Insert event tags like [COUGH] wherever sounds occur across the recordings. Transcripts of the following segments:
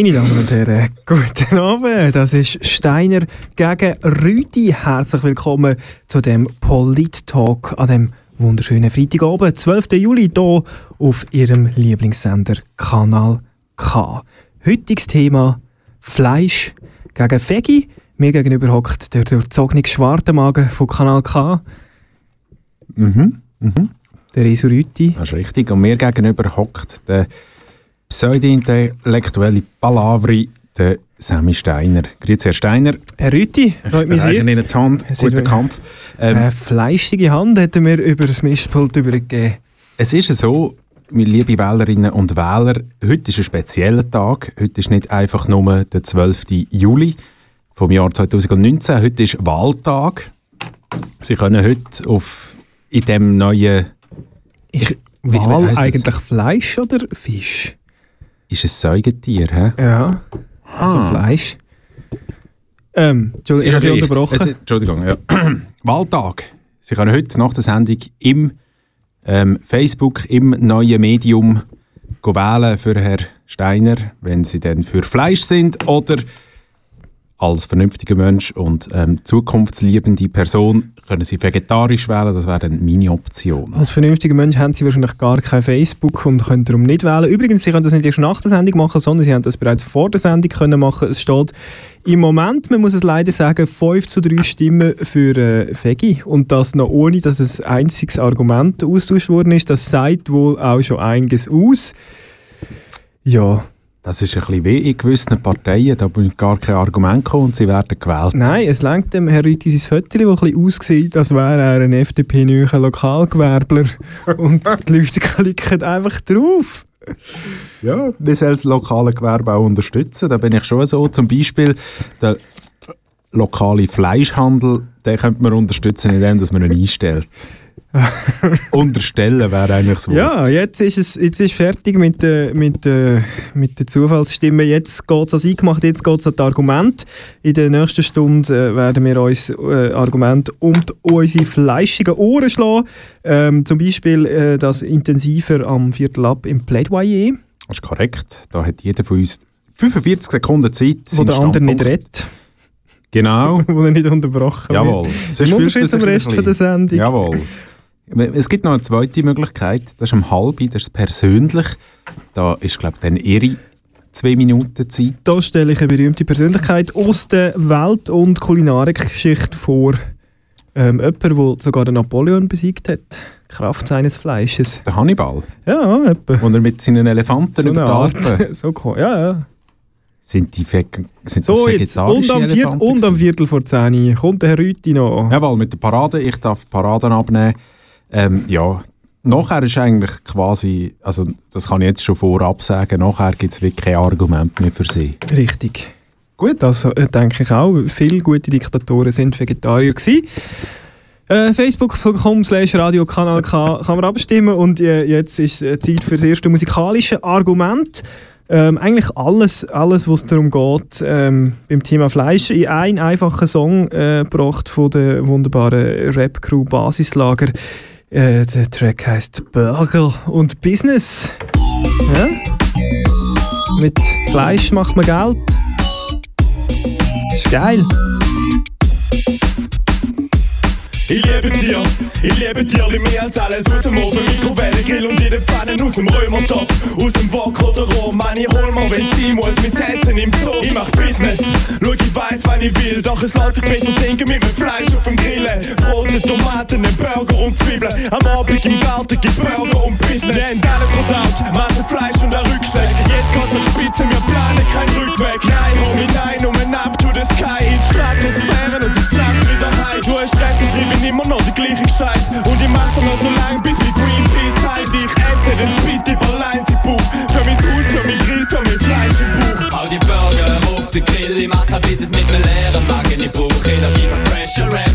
Meine Damen und Herren, [LAUGHS] guten Abend. Das ist Steiner gegen Rüti. Herzlich willkommen zu dem Polit-Talk an dem wunderschönen Freitagabend, 12. Juli, hier auf Ihrem Lieblingssender Kanal K. Heutiges Thema Fleisch gegen Veggie. Mir gegenüber hockt der durchzogene Schwartenmagen von Kanal K, Mhm, mhm. der Isu Rüti. Das ist richtig. Und mir gegenüber hockt der pseudo-intellektuelle Palavri, der Sammy Steiner. Grüezi, Herr Steiner. Herr Rüti, freut mich sehr. Ihnen die Hand. Guter Kampf. Ähm, Eine fleischige Hand hätten wir über das Mischpult übergegeben. Es ist so, meine liebe Wählerinnen und Wähler, heute ist ein spezieller Tag. Heute ist nicht einfach nur der 12. Juli vom Jahr 2019. Heute ist Wahltag. Sie können heute auf, in dem neuen... Ist das? eigentlich Fleisch oder Fisch? Ist ein Säugetier, hä? Ja. Also Ah. Fleisch. Ähm, Entschuldigung, ich habe Sie unterbrochen. Es, Entschuldigung, ja. [CLEARS THROAT] Wahltag. Sie können heute nach der Sendung im ähm, Facebook, im neuen Medium wählen für Herrn Steiner, wenn Sie dann für Fleisch sind oder als vernünftiger Mensch und ähm, zukunftsliebende Person können Sie vegetarisch wählen. Das wäre dann meine Option. Als vernünftiger Mensch haben Sie wahrscheinlich gar kein Facebook und können darum nicht wählen. Übrigens, Sie können das nicht erst nach der Sendung machen, sondern Sie haben das bereits vor der Sendung können machen. Es steht im Moment, man muss es leider sagen, 5 zu 3 Stimmen für äh, Vegi. Und das noch ohne, dass ein einziges Argument austauscht worden ist. Das sagt wohl auch schon einiges aus. Ja, Das ist ein bisschen wie in gewissen Parteien. Da bin gar kein Argument gekommen und Sie werden gewählt. Nein, es lenkt dem Herr Rüthi sein Foto, das ein bisschen aussieht, als wäre er ein FDP-neuer Lokalgewerbler. [LAUGHS] Und die Leute klicken einfach drauf. Ja, wir sollen das lokale Gewerbe auch unterstützen. Da bin ich schon so. Zum Beispiel der lokale Fleischhandel, den könnte man unterstützen, indem man ihn einstellt. [LAUGHS] Unterstellen wäre eigentlich so. Ja, jetzt ist es jetzt ist fertig mit der mit der mit der Zufallsstimme. Jetzt geht es ans Eingemacht, jetzt geht es an die Argumente. In der nächsten Stunde äh, werden wir uns äh, Argumente um unsere fleischigen Ohren schlagen. Ähm, zum Beispiel äh, das intensiver am Viertel ab im Plädoyer, Das ist korrekt. Da hat jeder von uns 45 Sekunden Zeit, wo der andere nicht redet, Genau. [LAUGHS] wo er nicht unterbrochen Jawohl. wird. Sonst Im Unterschied zum Rest von der Sendung. Jawohl. Es gibt noch eine zweite Möglichkeit, das ist um halb, das ist persönlich. Da ist, glaube ich, dann ihre zwei Minuten Zeit. Da stelle ich eine berühmte Persönlichkeit aus der Welt- und Kulinarikgeschichte vor. Ähm, jemand, der sogar den Napoleon besiegt hat. Kraft seines Fleisches. Der Hannibal, Ja, jemand. wo er mit seinen Elefanten So über. Art. [LAUGHS] so cool. Ja, ja. Sind, die Veg sind So das jetzt. vegetarische Und am, Viert Elefanten und am? Viertel vor 10 Uhr kommt der Herr Rüti noch. Jawohl, mit der Parade. Ich darf Paraden abnehmen. Ähm, ja, nachher ist eigentlich quasi, also das kann ich jetzt schon vorab sagen, nachher gibt es wirklich kein Argument mehr für sie. Richtig. Gut, das äh, denke ich auch. Viele gute Diktatoren sind Vegetarier gewesen. Äh, Facebook.com slash Radiokanal K kann man abstimmen und äh, jetzt ist äh, Zeit für das erste musikalische Argument. Ähm, eigentlich alles, alles was darum geht, ähm, beim Thema Fleisch, in einen einfachen Song gebracht von der wunderbaren Rap-Crew Basislager. Äh, der Track heißt Burger und Business. Ja? Mit Fleisch macht man Geld. Ist geil. Ich liebe dir, ich liebe dir mehr als alles aus dem Ofen, Mikrowellengrill und jede Pfanne aus dem Römertopf, aus dem Wok oder Rohr, Mann, ich hol mir, wenn sie muss, mein Essen im Zoo. Ich mach Business, schau, ich weiß, wann ich will, doch es lässt sich besser denken mit dem Fleisch auf dem Grillen. Brote, Tomaten, ein Burger und Zwiebeln, am Abend im Garten gibt Burger und Business. Wir alles verdaut, Masse Fleisch und ein Rückschlag, jetzt geht's an Spitze, wir planen keinen Rückweg. Nein, Homie, nein, um ein Up to the Sky, in Stratosphären und jetzt Nacht wieder heim. Du hast ich schreibe immer noch die gleichen Scheiß und ich mach dann noch so lang, bis wie Greenpeace halt ich esse den Spit über eins im Bauch. Für mein Haus, für mein Grill, für mein Fleisch im Bauch. Hau die Burger auf den Grill, ich mach ein Business mit einem leeren Magen. Ich brauch Energie für fresher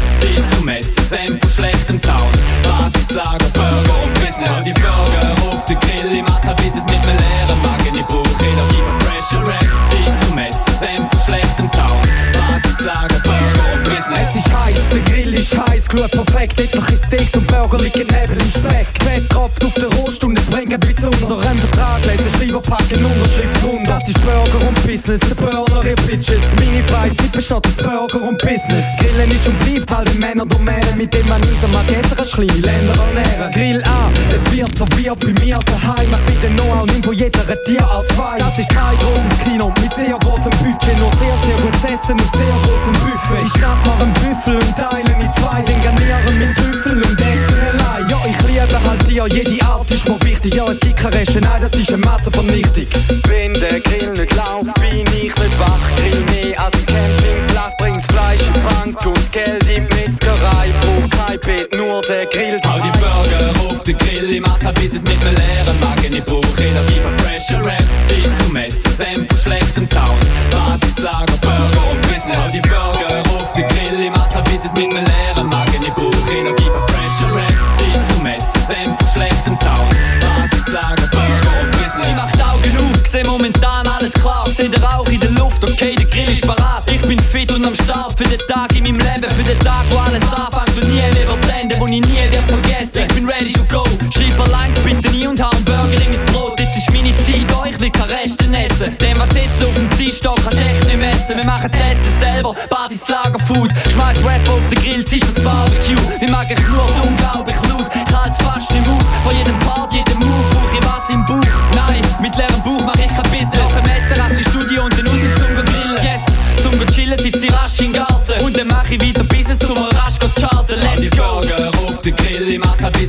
ist heiß, Glut perfekt. Etliche Steaks und liegen neben dem Speck. Fett tropft auf den Rost und es bringt ein bisschen unter einem Vertrag. Lesen, Schreiber packen, Unterschrift. Das ist Burger und Business, der Burger, ihr Bitches. Meine Freizeit besteht aus Burger und Business. Grillen ist und bleibt halt ein Männerdomäne, mit dem man einsam mag essen kann, kleine Länder ernähren. Grill an, es wird serviert bei mir daheim. Was wie denn noch auch nimm von jeder Tierart frei. Das ist kein großes Kino mit sehr großem Budget, nur sehr, sehr gutes Essen auf sehr großem Buffet. Ich schnapp mir einen Büffel und teilen in zwei, den garnieren mit Trüffel und essen allein. Ja, ich liebe halt dir, jede Art ist mir wichtig. Ja, es gibt keine Reste, nein, das ist eine Massenvernichtung. Wenn der Grill nicht läuft, bin ich nicht wach. Grill mehr als ein Campingplatz, bring's Fleisch in die Bank und das Geld in die Metzgerei. Brauch kein Bett, nur der Grill Hau die Burger auf den Grill, ich mach ein Business mit einem leeren Magen. Ich brauch Energie für fresher Rap, der Luft, okay, der Grill ist parat. Ich bin fit und am Start für den Tag in meinem Leben. Für den Tag, wo alles anfängt und nie mehr wird enden, wo ich nie wird vergessen. Ich bin ready to go. Schreib alleins bitte nie und hau einen Burger in mein Brot. Jetzt ist meine Zeit, oh, ich will keine Resten essen. Dem, was jetzt auf dem Tisch steht, kannst echt nicht messen. Wir machen das Essen selber, Basis Lagerfood. Schmeiß Rap auf den Grill, Zeit fürs Barbecue. Wir machen nur unglaublich laut. Ich halt's fast nicht aus. Part, jedem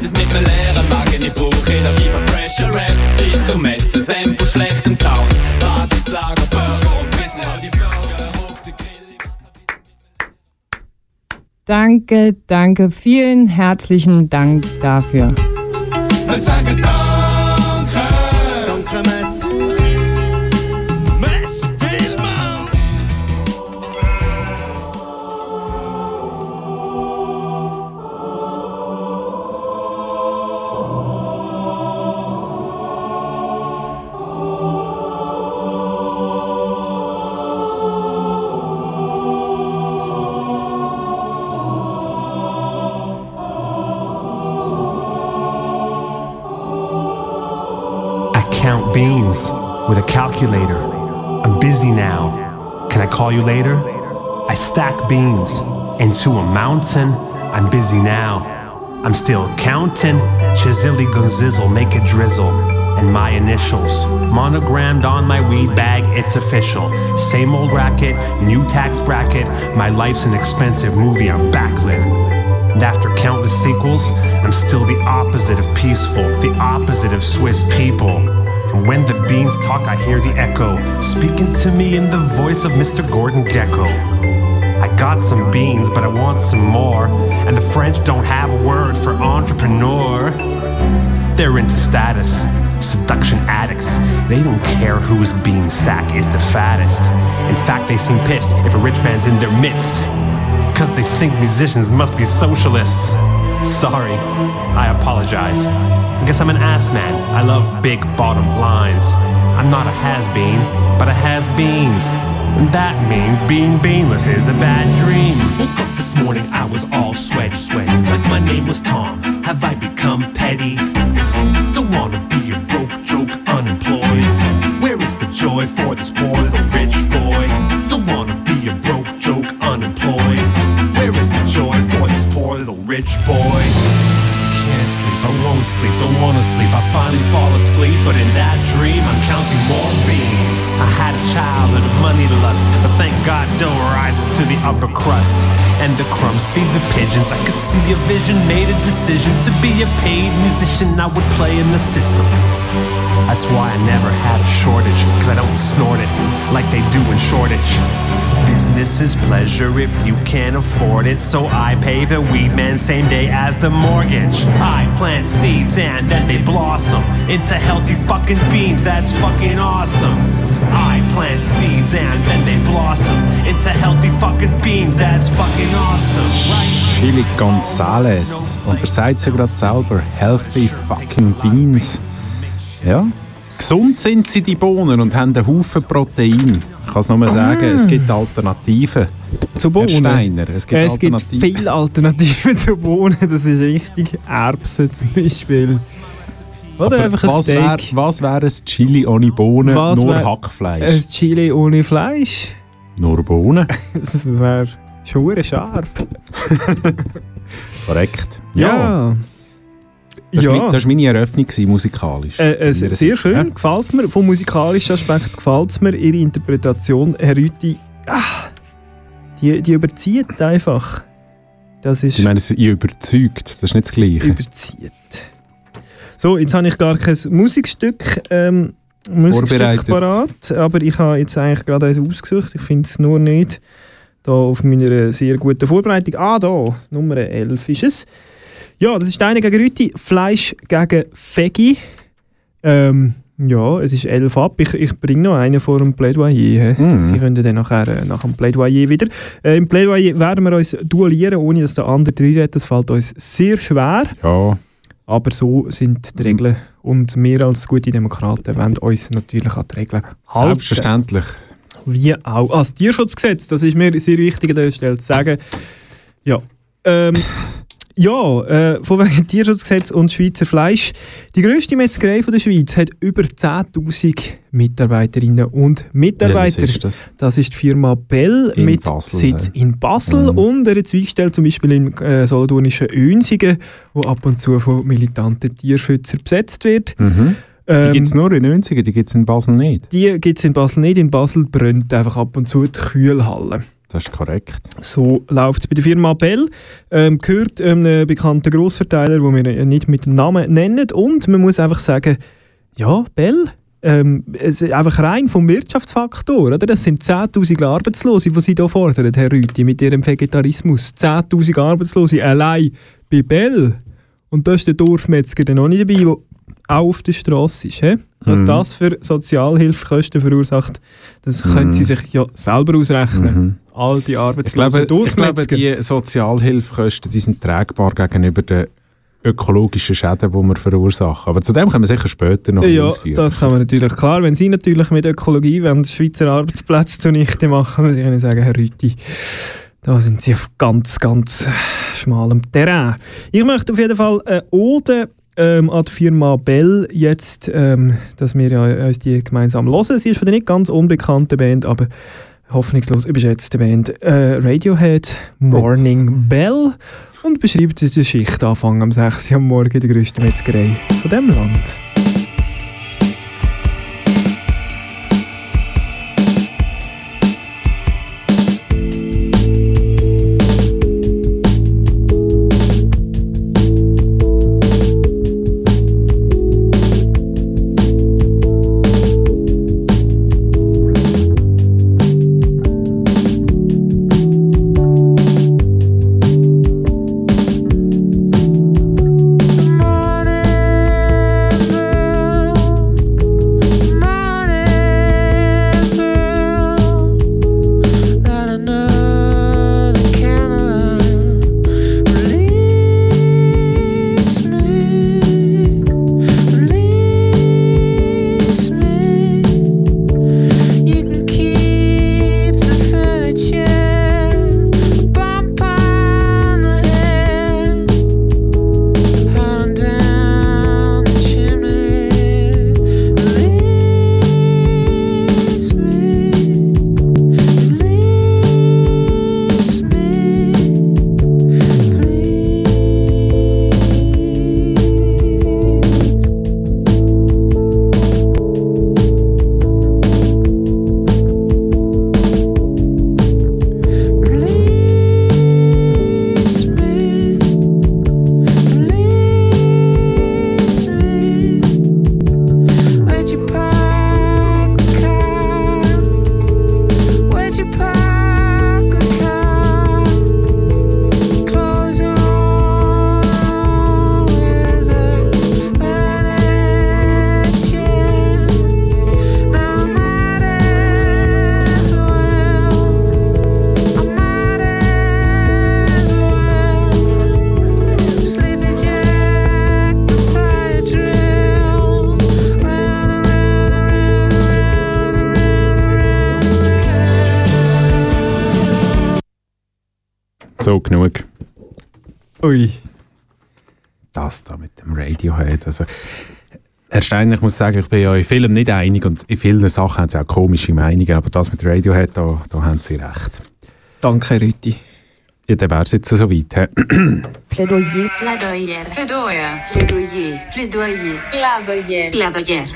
Business mit einem leeren Magen. Ich brauch Energie für fresher Rap, Ziel zum Messen, Senf von schlechtem Sound. Basislager, Burger und Business. Die Burger auf den Grill, Danke, danke, vielen herzlichen Dank dafür. Into a mountain. I'm busy now. I'm still counting. Chizilly Gunzizzle, make it drizzle. And my initials monogrammed on my weed bag, it's official. Same old racket, new tax bracket. My life's an expensive movie, I'm backlit. And after countless sequels, I'm still the opposite of peaceful, the opposite of Swiss people. And when the beans talk, I hear the echo, speaking to me in the voice of Mr. Gordon Gecko. Got some beans, but I want some more. And the French don't have a word for entrepreneur. They're into status, seduction addicts. They don't care whose bean sack is the fattest. In fact, they seem pissed if a rich man's in their midst. Cause they think musicians must be socialists. Sorry, I apologize. I guess I'm an ass man. I love big bottom lines. I'm not a has been, but a has beans. That means being beanless is a bad dream. Woke up this morning, I was all sweaty. Like my name was Tom. Have I become petty? Don't wanna be a broke joke unemployed. Where is the joy for this poor little rich boy? Don't wanna be a broke joke unemployed. Where is the joy for this poor little rich boy? Can't sleep, I won't sleep, don't wanna sleep. I finally fall asleep, but in that dream, I'm counting more beans. I had a childhood of money lust, but thank God dough rises to the upper crust. And the crumbs feed the pigeons. I could see a vision, made a decision to be a paid musician. I would play in the system. That's why I never had a shortage, cause I don't snort it like they do in shortage. Business is pleasure if you can't afford it, so I pay the weed man same day as the mortgage. I plant seeds and then they blossom into healthy fucking beans, that's fucking awesome. I plant seeds and then they blossom into healthy fucking beans, that's fucking awesome, right? Chili Gonzales. Und er sagt ja gerade selber, healthy fucking beans. Ja. Gesund sind sie, die Bohnen, und haben einen Haufen Protein. Ich kann es nur sagen, es gibt Alternativen. Zu Herr Bohnen? Steiner, es gibt es gibt viele Alternativen zu Bohnen. Das ist richtig. Erbsen zum Beispiel. Oder Aber einfach ein was wäre Steak. was wär ein Chili ohne Bohnen, Was nur wär- Hackfleisch? Ein Chili ohne Fleisch. Nur Bohnen? [LAUGHS] Das wäre schon scharf. [LAUGHS] Korrekt. Ja. Das, Ja. war mein, das war meine Eröffnung gewesen, musikalisch. Äh, äh, sehr Sicht, schön, ja. gefällt mir. Vom musikalischen Aspekt gefällt es mir. Ihre Interpretation, Herr Rüti, ah, die, die überzieht einfach. Das ist Ich meine, sie überzeugt, das ist nicht das Gleiche. überzieht. So, jetzt habe ich gar kein Musikstück, ähm, Musikstück Vorbereitet. parat, aber ich habe jetzt eigentlich gerade eins ausgesucht. Ich finde es nur nicht da auf meiner sehr guten Vorbereitung. Ah, da, Nummer 11 ist es. Ja, das ist Steine gegen Rüti, Fleisch gegen Veggie. Ähm, ja, es ist 11 ab. Ich, ich bringe noch einen vor dem Plädoyer. Mhm. Sie können dann nachher äh, nach dem Plädoyer wieder. Äh, Im Plädoyer werden wir uns duellieren, ohne dass der andere reinredet. Das fällt uns sehr schwer. Ja, Aber so sind die Regeln. Und wir als gute Demokraten wollen uns natürlich an die Regeln halten. selbstverständlich. Wie auch. Ah, das Tierschutzgesetz, das ist mir sehr wichtig an dieser Stelle zu sagen. Ja. Ähm, ja, äh, von wegen Tierschutzgesetz und Schweizer Fleisch. Die grösste Metzgerei von der Schweiz hat über 10.000 Mitarbeiterinnen und Mitarbeiter. Welches ist das? Das ist die Firma Bell In mit Basel, Sitz ja. in Basel Mhm. und eine Zweigstelle zum Beispiel im äh, solothurnischen Önsingen, wo ab und zu von militanten Tierschützern besetzt wird. Mhm. Die Ähm, gibt es nur in 90 die gibt es in Basel nicht. die gibt es in Basel nicht. In Basel brennt einfach ab und zu die Kühlhalle. Das ist korrekt. So läuft es bei der Firma Bell. Ähm, gehört einem bekannten Grossverteiler, den wir nicht mit Namen nennen. Und man muss einfach sagen, ja, Bell, ähm, es ist einfach rein vom Wirtschaftsfaktor. Oder? Das sind 10'000 Arbeitslose, die Sie hier fordern, Herr Rüthi, mit Ihrem Vegetarismus. 10'000 Arbeitslose allein bei Bell. Und da ist der Dorfmetzger dann noch nicht dabei, der auch auf der Straße ist. He? Was Mhm. das für Sozialhilfekosten verursacht, das können Sie sich ja selber ausrechnen. Mhm. All die Ich arbeitslosen glaube, ich glaube, die Sozialhilfekosten die sind tragbar gegenüber den ökologischen Schäden, die wir verursachen. Aber zu dem können wir sicher später noch ja, ausführen. das kann man natürlich. Klar, wenn Sie natürlich mit Ökologie wollen, Schweizer Arbeitsplätze zunichte machen, muss ich Ihnen sagen, Herr Rüthi, da sind Sie auf ganz, ganz schmalem Terrain. Ich möchte auf jeden Fall eine Ode ähm, an die Firma Bell jetzt, ähm, dass wir ja uns die gemeinsam hören. Sie ist von der nicht ganz unbekannten Band, aber hoffnungslos überschätzte Band äh, Radiohead Morning Bell und beschreibt den Schichtanfang am 6 Uhr am Morgen der grössten Metzgerei von diesem Land. So, genug. Ui. Das da mit dem Radiohead. Also, Herr Steiner, ich muss sagen, ich bin ja in vielen nicht einig und in vielen Sachen haben Sie auch komische Meinungen, aber das mit Radiohead, da, da haben Sie recht. Danke, Rüti. Ja, dann wäre es jetzt so weit. hä? Plädoyer. Plädoyer. Plädoyer. Plädoyer. Plädoyer. Plädoyer. Plädoyer. Plädoyer.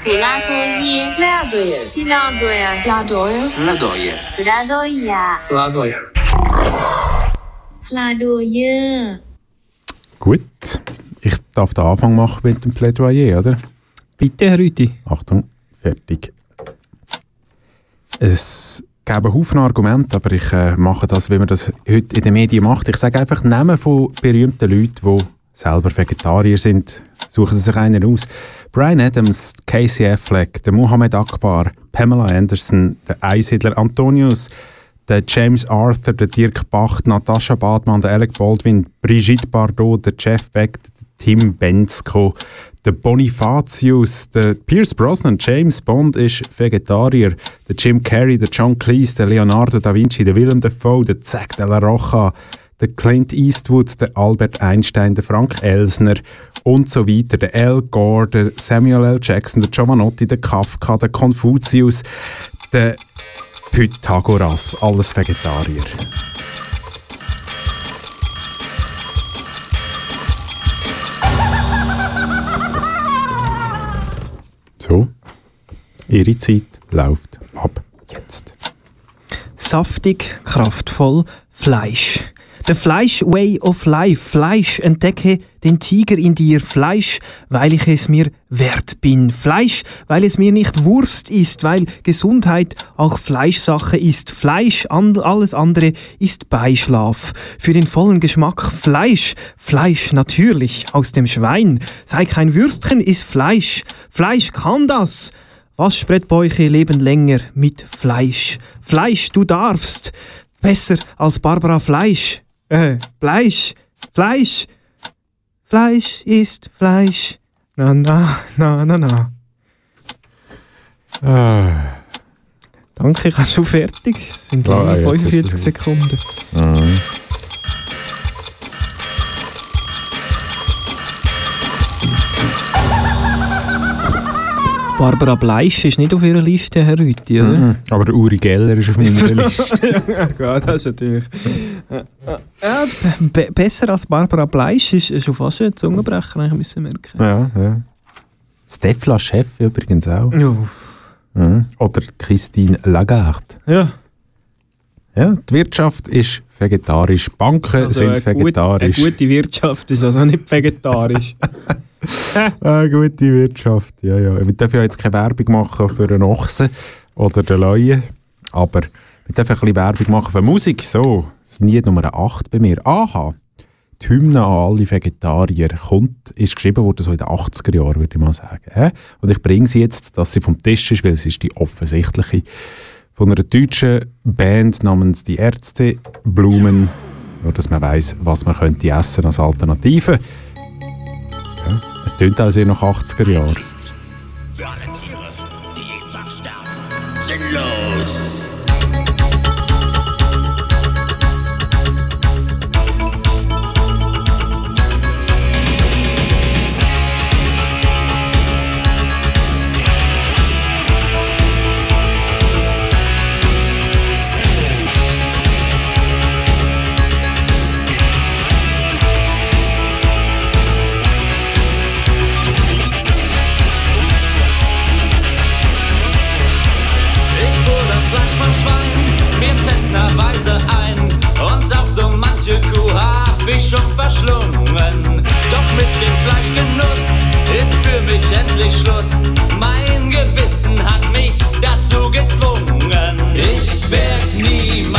Plädoyer. Plädoyer. Plädoyer. Plädoyer. Plädoyer. Gut, ich darf den Anfang machen mit dem Plädoyer, oder? Bitte, Herr Rüti. Achtung, fertig. Es gäbe Haufen Argumente, aber ich äh, mache das, wie man das heute in den Medien macht. Ich sage einfach Namen von berühmten Leuten, die selber Vegetarier sind. Suchen Sie sich einen aus. Brian Adams, Casey Affleck, der Mohammed Akbar, Pamela Anderson, der Einsiedler Antonius, der James Arthur, der Dirk Bach, Natascha Badmann, der Alec Baldwin, Brigitte Bardot, der Jeff Beck, der Tim Bensko, der Bonifatius, der Pierce Brosnan, James Bond ist Vegetarier, der Jim Carrey, der John Cleese, der Leonardo da Vinci, der Willem Dafoe, der Zack de la Rocha, der Clint Eastwood, der Albert Einstein, der Frank Elsner und so weiter, der Al Gore, der Samuel L. Jackson, der Giovanotti, der Kafka, der Konfuzius, der Pythagoras, alles Vegetarier. So, Ihre Zeit läuft ab jetzt. Saftig, kraftvoll, Fleisch. The Fleisch Way of Life. Fleisch. Entdecke den Tiger in dir. Fleisch, weil ich es mir wert bin. Fleisch, weil es mir nicht Wurst ist, weil Gesundheit auch Fleischsache ist. Fleisch, alles andere ist Beischlaf. Für den vollen Geschmack Fleisch. Fleisch natürlich aus dem Schwein. Sei kein Würstchen, ist Fleisch. Fleisch kann das. Waschbrettbäuche leben länger mit Fleisch. Fleisch, du darfst. Besser als Barbara Fleisch. Äh, Fleisch. Fleisch. Fleisch ist Fleisch. Na, na, na, na, na. Ah, Danke, ich bin schon fertig. Es sind nur ist 45 es- Sekunden. mhm. Barbara Bleisch ist nicht auf ihrer Liste, Herr Rüthi, oder? Mhm. Aber der Uri Geller ist auf meiner [LAUGHS] Liste. ja, das ist natürlich. Ja, be besser als Barbara Bleisch ist, ist schon fast ein Zungenbrecher, eigentlich müssen merken. ja, ja. Stefla Chef übrigens auch. Ja. Mhm. Oder Christine Lagarde. ja. Ja, die Wirtschaft ist vegetarisch, Banken Also sind eine, gut, vegetarisch. eine gute Wirtschaft ist also nicht vegetarisch. [LAUGHS] Eine [LAUGHS] gute Wirtschaft, ja, ja. Wir dürfen ja jetzt keine Werbung machen für einen Ochsen oder den Leuen, aber wir dürfen ein bisschen Werbung machen für Musik. So, das ist nie Nummer 8 bei mir. Aha, die Hymne an alle Vegetarier kommt, ist geschrieben worden so in den 80er Jahren, würde ich mal sagen. Und ich bringe sie jetzt, dass sie vom Tisch ist, weil sie ist die offensichtliche von einer deutschen Band namens Die Ärzte, Blumen, nur dass man weiß, was man könnte essen als Alternative. Ja, es tönt auch sehr nach 80er Jahren. Für alle Tiere, die jeden Tag sterben. Sinnlos. Verschlungen. Doch mit dem Fleischgenuss ist für mich endlich Schluss. Mein Gewissen hat mich dazu gezwungen. Ich werd niemals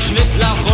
Schnittlauch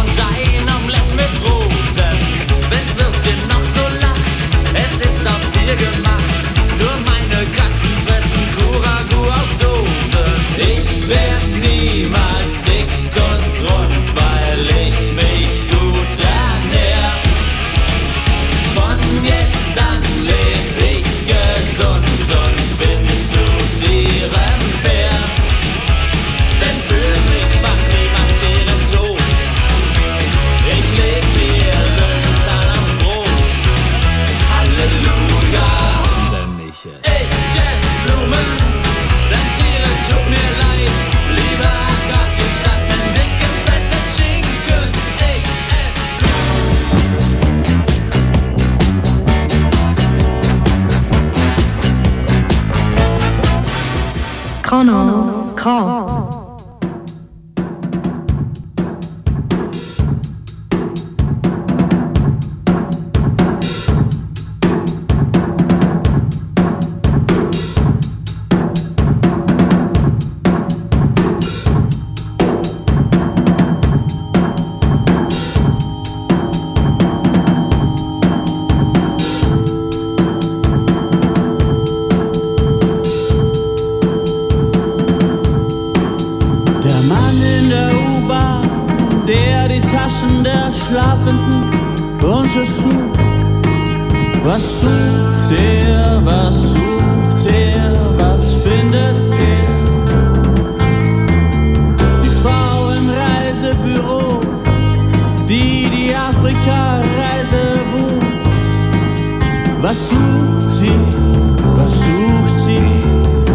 was sucht sie,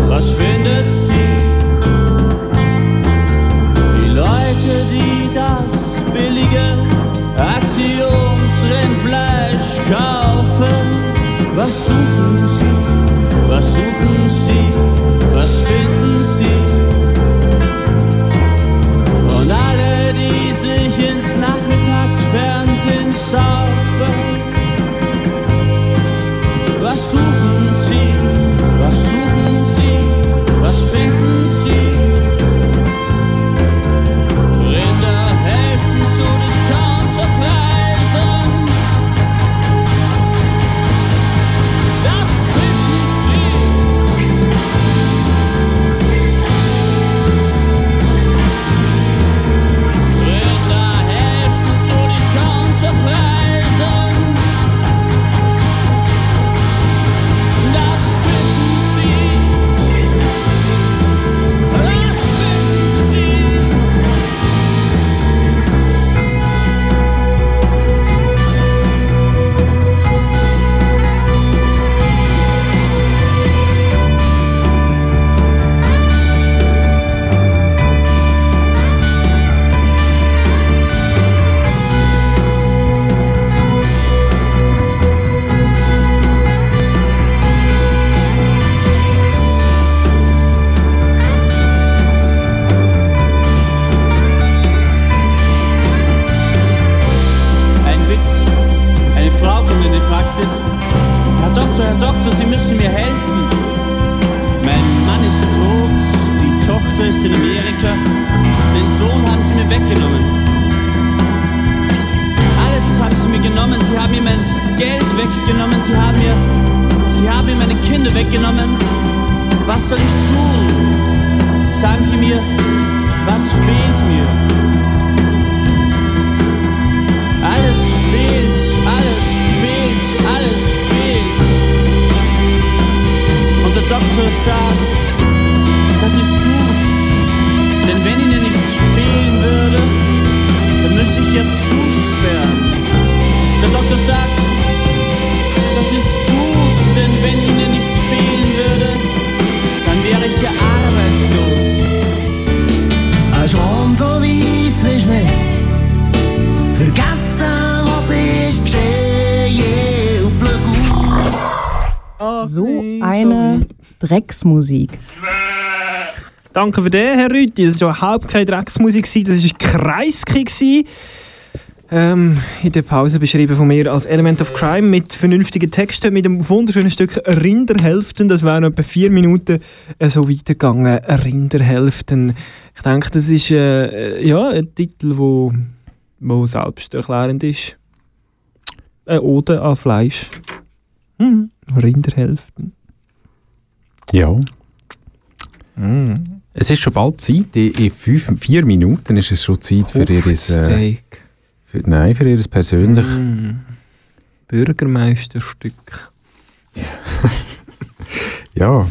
was findet sie? Die Leute, die das billige Aktionsrindfleisch kaufen, was suchen sie, was suchen sie, was finden sie? Was mir weggenommen. Alles haben Sie mir genommen. Sie haben mir mein Geld weggenommen. Sie haben mir, Sie haben mir meine Kinder weggenommen. Was soll ich tun? Sagen Sie mir, was fehlt mir? Alles fehlt, alles fehlt, alles fehlt. Und der Doktor sagt, denn wenn Ihnen nichts fehlen würde, dann müsste ich jetzt zusperren. Der Doktor sagt, das ist gut, denn wenn Ihnen nichts fehlen würde, dann wäre ich ja arbeitslos. Ein Schwan so weiss wie Schnee. Vergessen, was ist geschehen und So eine Drecksmusik. Danke für den, Herr Rütti. Das war überhaupt keine Drecksmusik, das war Kreisky. Ähm, in der Pause beschrieben von mir als Element of Crime mit vernünftigen Texten, mit einem wunderschönen Stück Rinderhälften. Das wären etwa vier Minuten äh, so weitergegangen. Rinderhälften. Ich denke, das ist äh, äh, ja, ein Titel, wo, wo selbsterklärend ist. Eine Ode an Fleisch. Hm, Rinderhälften. Ja. Es ist schon bald Zeit, in fünf, vier Minuten ist es schon Zeit für ihr... Äh, Steak. für, nein, für ihr persönlich... Mm. Bürgermeisterstück. [LAUGHS] Ja.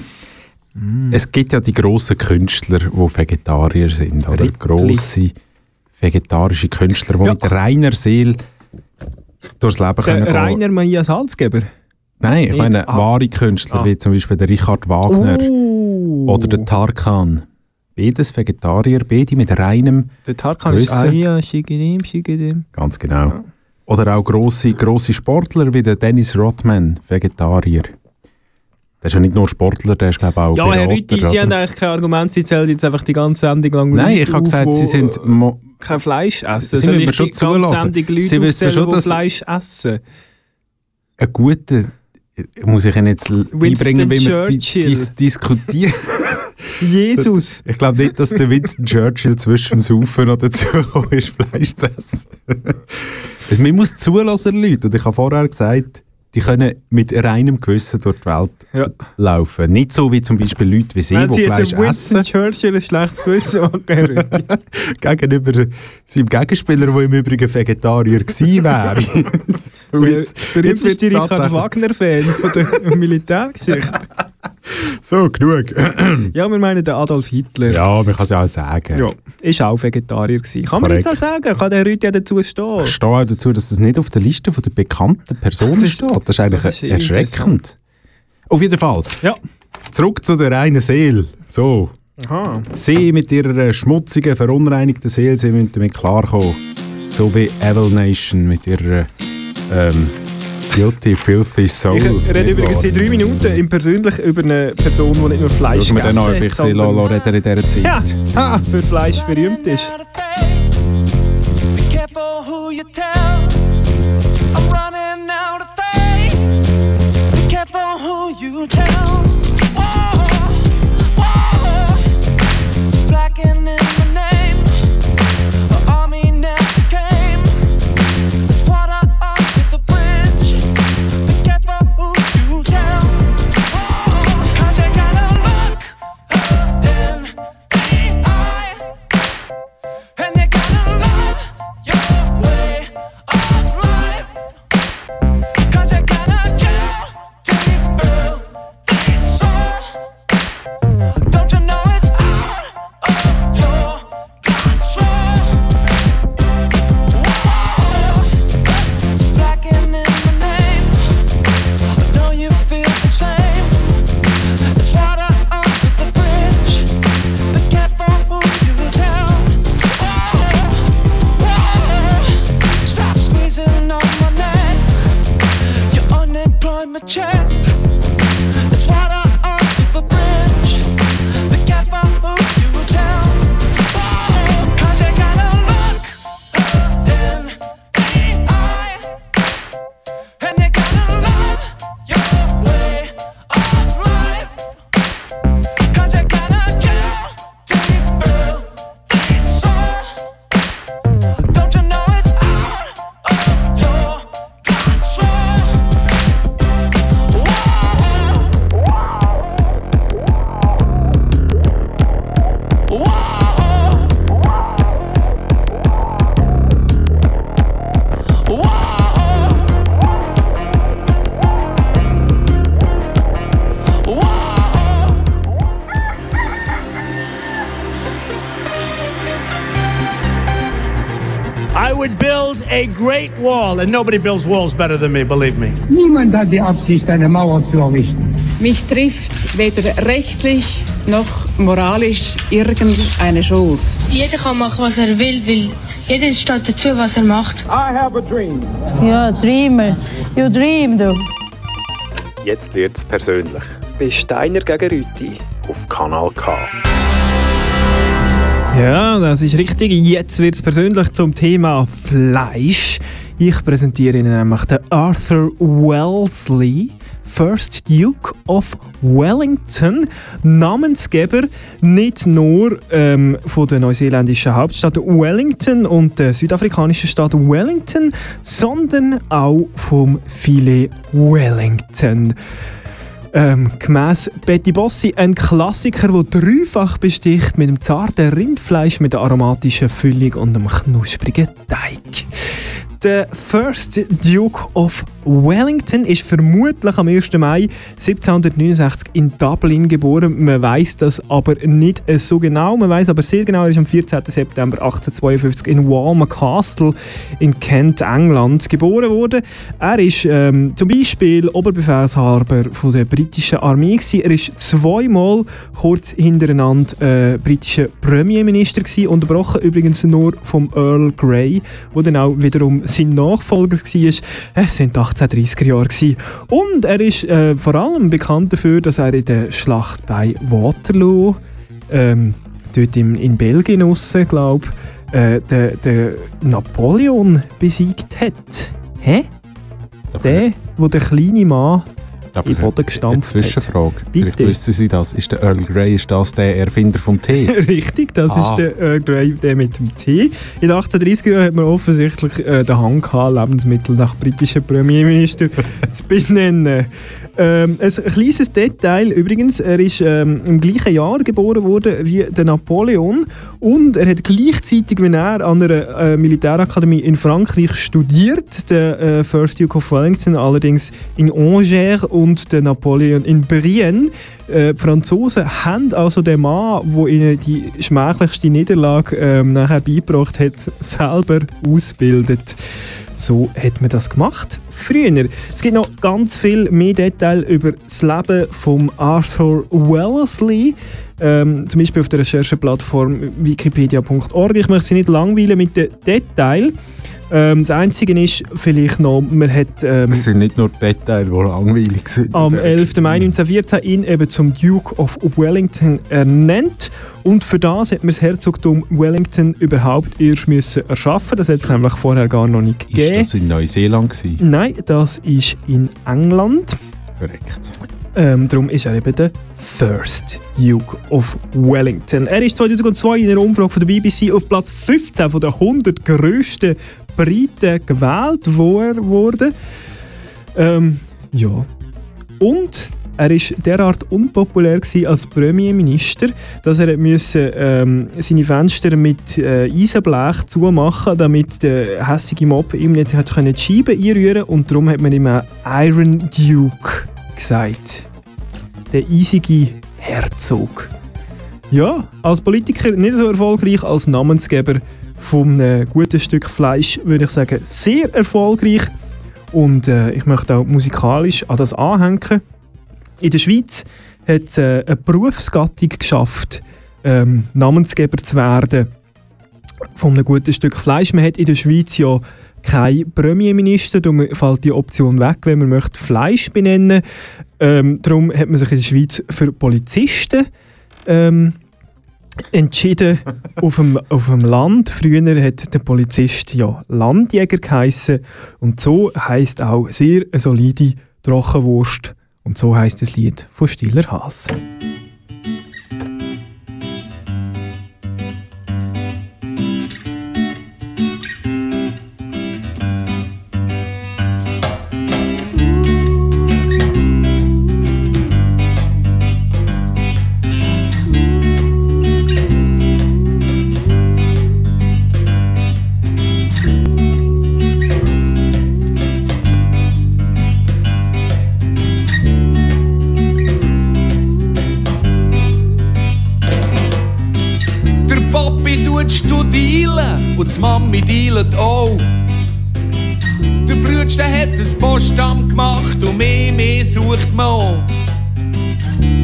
Es gibt ja die grossen Künstler, die Vegetarier sind, oder? Rippli. Grosse vegetarische Künstler, die Ja. mit reiner Seele durchs Leben Der können. Rainer Maria Salzgeber. Nein, ich meine Ah. wahre Künstler, Ah. wie zum Beispiel der Richard Wagner Oh. oder der Tarkan. Beides Vegetarier, beide mit reinem Der Tarkan ist ja, Shigidim, Shigidim. Ganz genau. Oder auch grosse, grosse Sportler wie der Dennis Rodman, Vegetarier. Der ist ja nicht nur Sportler, der ist glaube ich auch Ja, Herr Rütti, Sie oder? haben eigentlich kein Argument, Sie zählen jetzt einfach die ganze Sendung lang Nein, ich habe gesagt, Sie sind... Kein Fleisch essen. Sie müssen schon zulassen. Sie wissen schon, dass- Fleisch essen? ein guter... Muss ich Ihnen jetzt Winston beibringen, wie man di dis diskutiert? [LAUGHS] Jesus! Ich glaube nicht, dass der Winston Churchill zwischen dem Saufen noch dazu gekommen ist, Fleisch zu essen. also, man muss zulassen, Leute. Und ich habe vorher gesagt, die können mit reinem Gewissen durch die Welt Ja. laufen. Nicht so wie zum Beispiel Leute wie Sie, Wenn die Sie jetzt Fleisch dem Winston essen. Churchill ein schlechtes Gewissen machen. [LAUGHS] Gegenüber seinem Gegenspieler, der im Übrigen Vegetarier gewesen wäre. [LAUGHS] Jetzt- jetzt berühmteste wird Richard tatsächlich- Wagner-Fan von der Militärgeschichte. [LAUGHS] So, genug. Ja, wir meinen den Adolf Hitler. ja, man kann es ja auch sagen. Ja, ist auch Vegetarier gewesen. Kann man Korrekt. jetzt auch sagen? Kann der Rütti ja dazu stehen? Ich stehe auch dazu, dass das nicht auf der Liste der bekannten Personen Das ist- steht. Das ist eigentlich das ist erschreckend. Auf jeden Fall. Ja. Zurück zu der reinen Seele. So. Aha. Sie mit ihrer schmutzigen, verunreinigten Seele, sie müssen damit klarkommen. So wie Evil Nation mit ihrer ähm, Guilty, Filthy Soul. Ich rede übrigens in drei Minuten im persönlich über eine Person, die nicht nur Fleisch Schauen wir dann gegessen an, ob ich hat, sie lasse reden in dieser Zeit. Ja, [LAUGHS] ah, für Fleisch berühmt ist. Be careful who you tell. Great wall, and nobody builds walls better than me, believe me. Niemand hat die Absicht, eine Mauer zu errichten. Mich trifft weder rechtlich noch moralisch irgendeine Schuld. Jeder kann machen, was er will, weil jeder steht dazu, was er macht. I have a dream. Ja, Dreamer. You dream, du. Jetzt wird es persönlich. Bei Steiner gegen Rüti. Auf Kanal K. Ja, das ist richtig. Jetzt wird es persönlich zum Thema Fleisch. Ich präsentiere Ihnen nämlich den Arthur Wellesley, First Duke of Wellington, Namensgeber nicht nur ähm, von der neuseeländischen Hauptstadt Wellington und der südafrikanischen Stadt Wellington, sondern auch vom Filet Wellington. Ähm, gemäss Betty Bossi ein Klassiker, der dreifach besticht mit dem zarten Rindfleisch, mit der aromatischen Füllung und einem knusprigen Teig. Der First Duke of Wellington ist vermutlich am 1. Mai 1769 in Dublin geboren. Man weiß das aber nicht so genau. Man weiß aber sehr genau, er ist am 14. September 1852 in Walmer Castle in Kent, England, geboren worden. Er ist ähm, zum Beispiel Oberbefehlshaber von der britischen Armee gewesen. Er ist zweimal kurz hintereinander äh, britischer Premierminister gewesen, unterbrochen übrigens nur vom Earl Grey, wo dann auch wiederum sein Nachfolger war. Es sind 1830er Jahre gewesen. Und er ist äh, vor allem bekannt dafür, dass er in der Schlacht bei Waterloo, ähm, dort in, in Belgien aussen, glaube äh, den, den Napoleon besiegt hat. Hä? Der, wo der kleine Mann Aber in den Boden Eine gestampft hat. Zwischenfrage. Vielleicht Bitte. wissen Sie das. Ist der Earl Grey ist das der Erfinder vom Tee? [LAUGHS] Richtig, das Ah. ist der Earl Grey, der mit dem Tee. In den 1830er Jahren hat man offensichtlich äh, den Hang gehabt, Lebensmittel nach britischen Premierminister [LAUGHS] zu benennen. Ähm, ein kleines Detail übrigens, er ist ähm, im gleichen Jahr geboren worden wie der Napoleon und er hat gleichzeitig, wie er an einer äh, Militärakademie in Frankreich studiert, der äh, First Duke of Wellington allerdings in Angers und der Napoleon in Brienne. Äh, die Franzosen haben also den Mann, der ihnen die schmächlichste Niederlage ähm, nachher beigebracht hat, selber ausbildet. So hat man das gemacht früher. Es gibt noch ganz viel mehr Details über das Leben von Arthur Wellesley. Ähm, zum Beispiel auf der Rechercheplattform wikipedia.org. Ich möchte Sie nicht langweilen mit den Details. Ähm, das Einzige ist vielleicht noch, man hat ähm, Das sind nicht nur Details, die langweilig sind. am 11. Mai 1914 ihn eben zum Duke of Wellington ernannt. Und für das hat man das Herzogtum Wellington überhaupt erst müssen erschaffen. Das hat es nämlich vorher gar noch nicht gegeben. Ist das in Neuseeland gewesen? Nein, das ist in England. Korrekt. Ähm, darum ist er eben der First Duke of Wellington. Er ist 2002 in einer Umfrage von der BBC auf Platz 15 von den 100 grössten Briten gewählt wo- worden. Ähm, ja. Und er ist derart unpopulär als Premierminister, dass er müsse, ähm, seine Fenster mit äh, Eisenblech zumachen, damit der hässige Mob ihm nicht hat die Scheiben einrühren und darum hat man ihm Iron Duke gesagt. Der eisige Herzog. Ja, als Politiker nicht so erfolgreich, als Namensgeber von einem guten Stück Fleisch würde ich sagen, sehr erfolgreich. Und äh, ich möchte auch musikalisch an das anhängen. In der Schweiz hat es äh, eine Berufsgattung geschafft, ähm, Namensgeber zu werden von einem guten Stück Fleisch. Man hat in der Schweiz ja kein Premierminister, darum fällt die Option weg, wenn man möchte Fleisch benennen ähm, Darum hat man sich in der Schweiz für Polizisten ähm, entschieden auf dem, auf dem Land. Früher hat der Polizist ja Landjäger geheissen und so heißt auch sehr solide Trockenwurst und so heißt das Lied von Stiller Haas. Auch.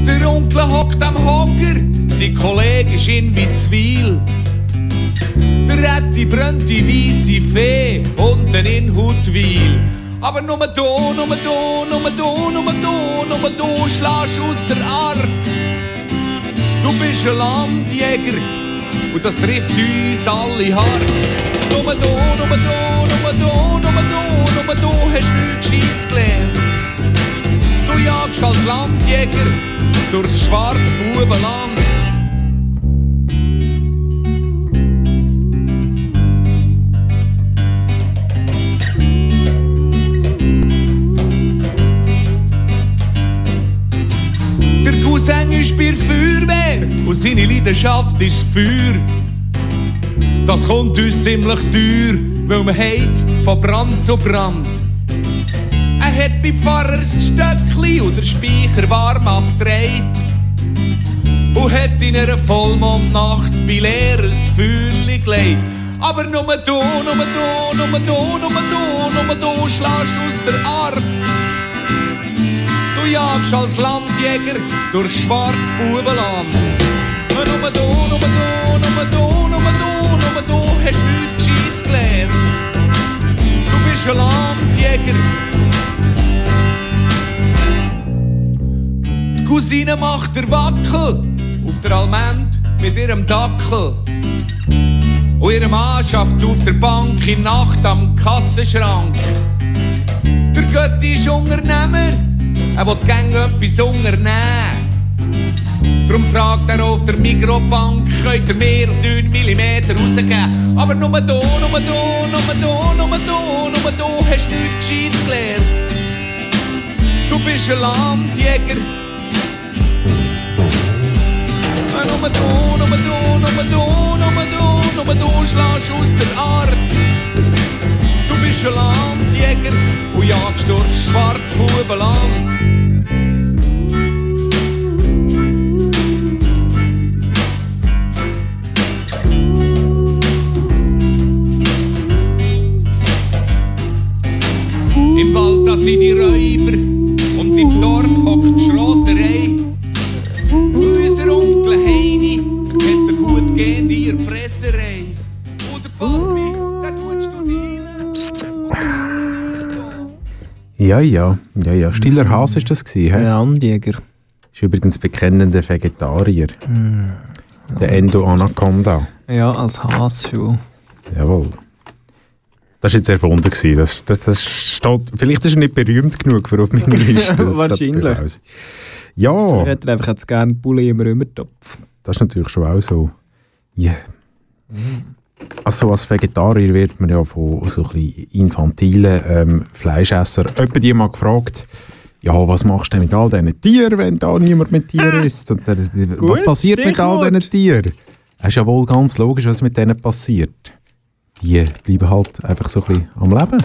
Der Onkel hockt am Hocker, sein Kollege ist in Witzwil. Der Retti brennt die weisse Fee und den in Hutwil. Aber nur da, nur da, nur da, nur da, nur da schlägst aus der Art. Du bist ein Landjäger und das trifft uns alle hart. Nur da, nur da, nur da, nur da, nur da hast du nichts Gescheites gelernt. Du jagst als Landjäger durchs schwarze Bubenland. Der Cousin ist bei Feuerwehr und seine Leidenschaft ist Feuer. Das kommt uns ziemlich teuer, weil man heizt von Brand zu Brand. Hat beim Pfarrer das Stöckli und der Speicher warm abgedreht. Und hat in einer Vollmondnacht bei leeres Feuerli gelegt. Aber nur du, nur du, nur du, nur du, nur du schlägst aus der Art. Du jagst als Landjäger durch schwarzes Bubenland. Nur du, nur du, nur du, nur du, nur du hast nichts Gescheites gelernt. Du bist ein Landjäger. Cousine macht der Wackel auf der Almend mit ihrem Dackel. Und ihre Mann schafft auf der Bank in Nacht am Kassenschrank. Der Götti ist Unternehmer, er will gerne etwas unternehmen. Darum fragt er auf der Mikrobank, könnt ihr mir auf 9 mm rausgeben? Aber nur du, nur du, nur du, nur du, nur du hast nichts Gescheites gelernt. Du bist ein Landjäger. Nur du, nur du, nur du, nur du, nur du schlägst aus der Art. Du bist ein Landjäger und jagst durch Schwarzbubenland. Im Wald da sind die Räuber Ja, ja, ja, ja. Stiller Hase ist das gewesen, hä? Landjäger. Ist übrigens bekennender Vegetarier. Hm. Der Endo Anaconda. Ja, als Haas schon. Jawohl. Das war jetzt erfunden. Gewesen. Das, das, das steht, vielleicht ist er nicht berühmt genug für auf meiner [LAUGHS] Liste. Das Wahrscheinlich. Ja, Ich hätte einfach jetzt gerne Bulle im Römertopf. das ist natürlich schon auch so. Ja. Also als Vegetarier wird man ja von so ein bisschen infantilen ähm, Fleischesser die mal gefragt, ja, was machst du denn mit all diesen Tieren, wenn da niemand mit Tieren isst? Und der, was Gut, passiert mit all diesen Tieren? Es ist ja wohl ganz logisch, was mit denen passiert. Die bleiben halt einfach so ein bisschen am Leben.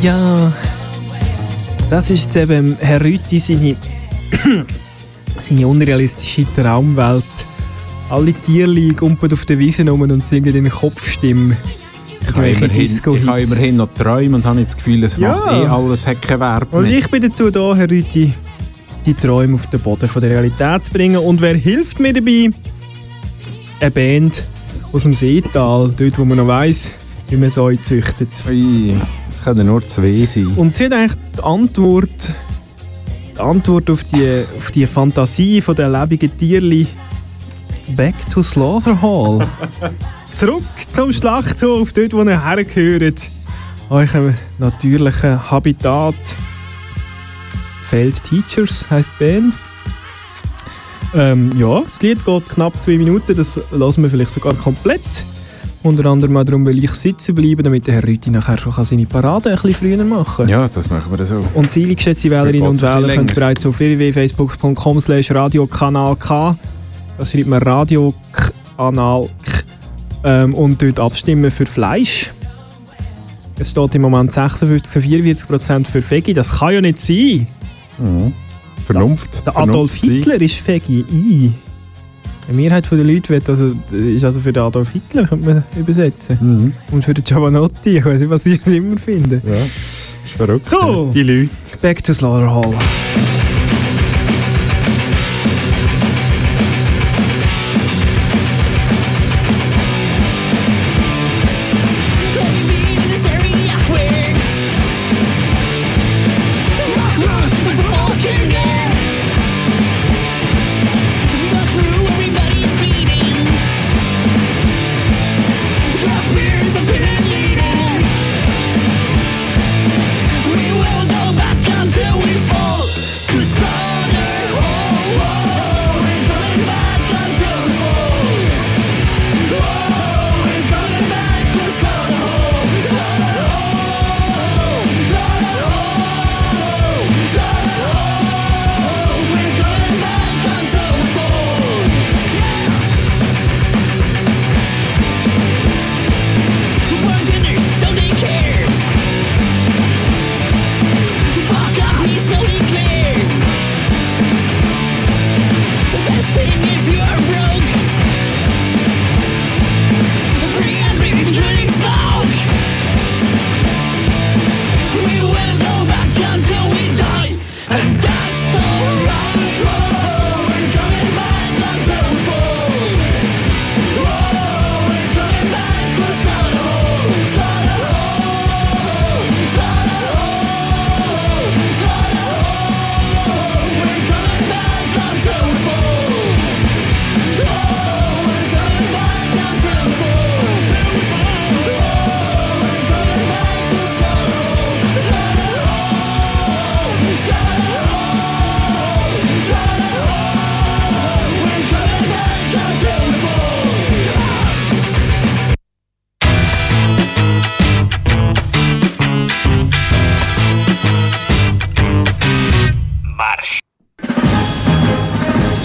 Ja. Das ist eben Herr Rüthi seine, [CLEARS THROAT] seine unrealistische Traumwelt. Alle Tierli gumpen auf der Wiese rum und singen in Kopfstimmen. Ich habe immerhin, ich habe immerhin noch Träume und habe jetzt das Gefühl, es Ja. macht eh alles Wert Und ich bin dazu da, Herr Rüthi, die Träume auf den Boden von der Realität zu bringen. Und wer hilft mir dabei? Eine Band aus dem Seetal, dort wo man noch weiss, wie man so züchtet. Ui, das können nur zwei sein. Und sie hat eigentlich die Antwort, die Antwort auf die, auf die Fantasie von der lebenden Tierli Back to Slaughterhall. [LAUGHS] Zurück zum Schlachthof, dort wo ihr hergehört. Eurem natürlichen Habitat. Feld Teachers heisst die Band. Ähm, ja, das Lied geht knapp zwei Minuten, das lassen wir vielleicht sogar komplett. Unter anderem auch darum, weil ich sitzen bleibe, damit der Herr Rüthi nachher schon seine Parade ein bisschen früher machen kann. Ja, das machen wir so. Und Sie, geschätzte Wählerinnen und Wähler, könnt bereits auf www.facebook.com slash radiokanal K, da schreibt man Radio Kanal K, ähm, und dort abstimmen für Fleisch. Es steht im Moment 56 zu 44 Prozent für Veggie. Das kann ja nicht sein. Mhm. Vernunft. Der Adolf Vernunft Hitler ist Veggie. I. Eine Mehrheit der Leute will also, ist also für den Adolf Hitler, könnte man übersetzen. Mhm. Und für den Giovanotti, ich weiß nicht, was ich [LAUGHS] immer finde. Ja, ist verrückt. So, Die Leute. back to Slaughterhall. Until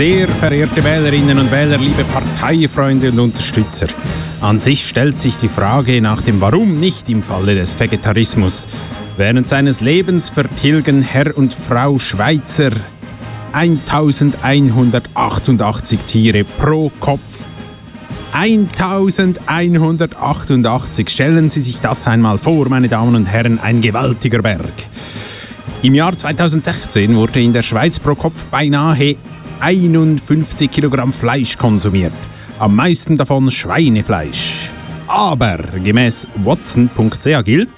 Sehr verehrte Wählerinnen und Wähler, liebe Parteifreunde und Unterstützer. An sich stellt sich die Frage nach dem Warum nicht im Falle des Vegetarismus. Während seines Lebens vertilgen Herr und Frau Schweizer 1188 Tiere pro Kopf. 1188. Stellen Sie sich das einmal vor, meine Damen und Herren, ein gewaltiger Berg. Im Jahr 2016 wurde in der Schweiz pro Kopf beinahe 51 Kilogramm Fleisch konsumiert. Am meisten davon Schweinefleisch. Aber gemäß Watson.ch gilt,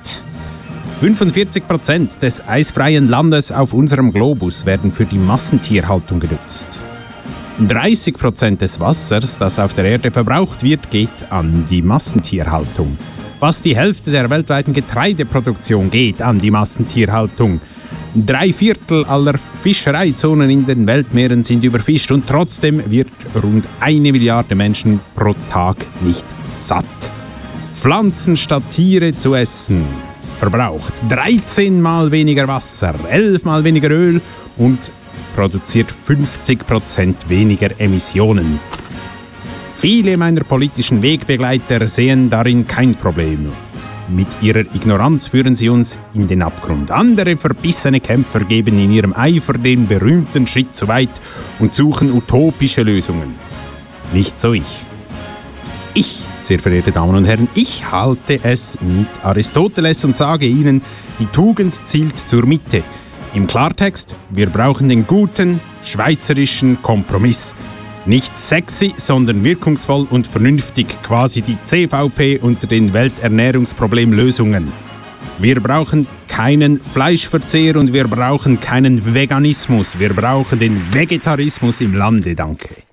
45% des eisfreien Landes auf unserem Globus werden für die Massentierhaltung genutzt. 30% des Wassers, das auf der Erde verbraucht wird, geht an die Massentierhaltung. Fast die Hälfte der weltweiten Getreideproduktion geht an die Massentierhaltung. Drei Viertel aller Fischereizonen in den Weltmeeren sind überfischt und trotzdem wird rund eine Milliarde Menschen pro Tag nicht satt. Pflanzen statt Tiere zu essen verbraucht 13 mal weniger Wasser, 11 mal weniger Öl und produziert 50% weniger Emissionen. Viele meiner politischen Wegbegleiter sehen darin kein Problem. Mit ihrer Ignoranz führen sie uns in den Abgrund. Andere verbissene Kämpfer geben in ihrem Eifer den berühmten Schritt zu weit und suchen utopische Lösungen. Nicht so ich. Ich, sehr verehrte Damen und Herren, ich halte es mit Aristoteles und sage Ihnen, die Tugend zielt zur Mitte. Im Klartext, wir brauchen den guten schweizerischen Kompromiss. Nicht sexy, sondern wirkungsvoll und vernünftig, quasi die CVP unter den Welternährungsproblemlösungen. Wir brauchen keinen Fleischverzehr und wir brauchen keinen Veganismus. Wir brauchen den Vegetarismus im Lande, danke.